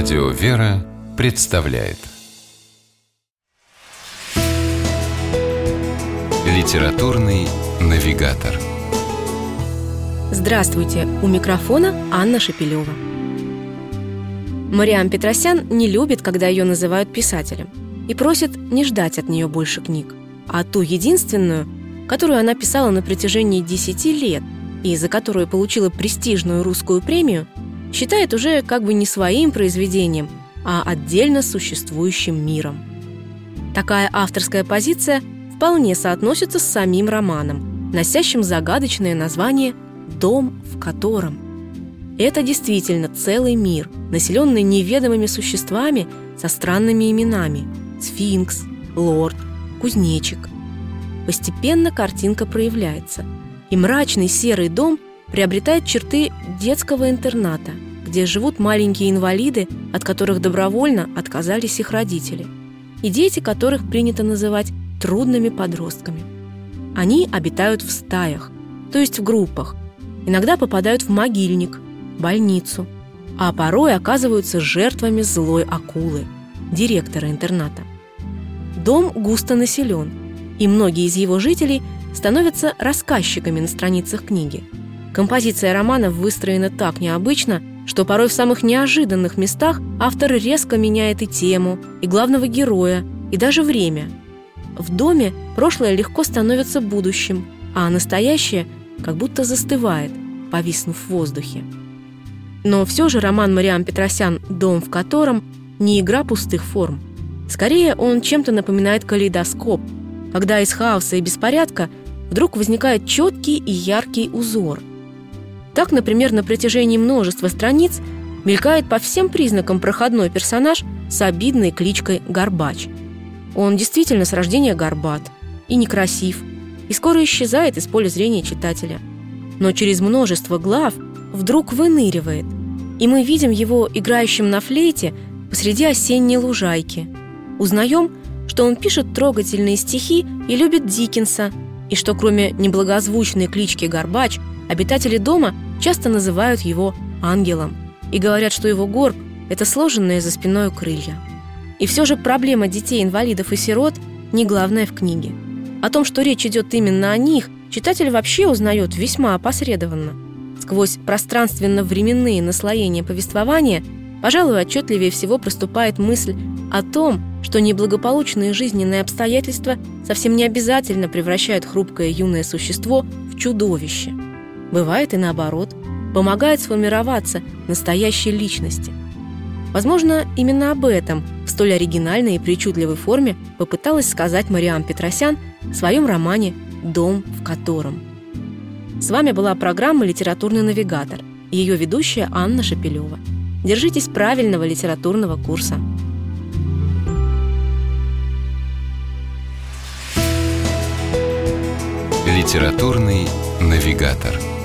Радио «Вера» представляет Литературный навигатор Здравствуйте! У микрофона Анна Шапилева. Мариам Петросян не любит, когда ее называют писателем, и просит не ждать от нее больше книг, а ту единственную, которую она писала на протяжении 10 лет и за которую получила престижную русскую премию – считает уже как бы не своим произведением, а отдельно существующим миром. Такая авторская позиция вполне соотносится с самим романом, носящим загадочное название «Дом в котором». Это действительно целый мир, населенный неведомыми существами со странными именами – сфинкс, лорд, кузнечик. Постепенно картинка проявляется, и мрачный серый дом приобретает черты детского интерната, где живут маленькие инвалиды, от которых добровольно отказались их родители, и дети, которых принято называть трудными подростками. Они обитают в стаях, то есть в группах, иногда попадают в могильник, больницу, а порой оказываются жертвами злой акулы, директора интерната. Дом густо населен, и многие из его жителей становятся рассказчиками на страницах книги – Композиция романа выстроена так необычно, что порой в самых неожиданных местах автор резко меняет и тему, и главного героя, и даже время. В доме прошлое легко становится будущим, а настоящее как будто застывает, повиснув в воздухе. Но все же роман Мариам Петросян «Дом в котором» не игра пустых форм. Скорее, он чем-то напоминает калейдоскоп, когда из хаоса и беспорядка вдруг возникает четкий и яркий узор – так, например, на протяжении множества страниц мелькает по всем признакам проходной персонаж с обидной кличкой Горбач. Он действительно с рождения горбат и некрасив, и скоро исчезает из поля зрения читателя. Но через множество глав вдруг выныривает, и мы видим его играющим на флейте посреди осенней лужайки. Узнаем, что он пишет трогательные стихи и любит Диккенса, и что кроме неблагозвучной клички Горбач, обитатели дома – часто называют его ангелом и говорят, что его горб – это сложенные за спиной крылья. И все же проблема детей-инвалидов и сирот не главная в книге. О том, что речь идет именно о них, читатель вообще узнает весьма опосредованно. Сквозь пространственно-временные наслоения повествования, пожалуй, отчетливее всего проступает мысль о том, что неблагополучные жизненные обстоятельства совсем не обязательно превращают хрупкое юное существо в чудовище – Бывает и наоборот, помогает сформироваться настоящей личности. Возможно, именно об этом в столь оригинальной и причудливой форме попыталась сказать Мариам Петросян в своем романе «Дом в котором». С вами была программа «Литературный навигатор» и ее ведущая Анна Шапилева. Держитесь правильного литературного курса. Литературный навигатор.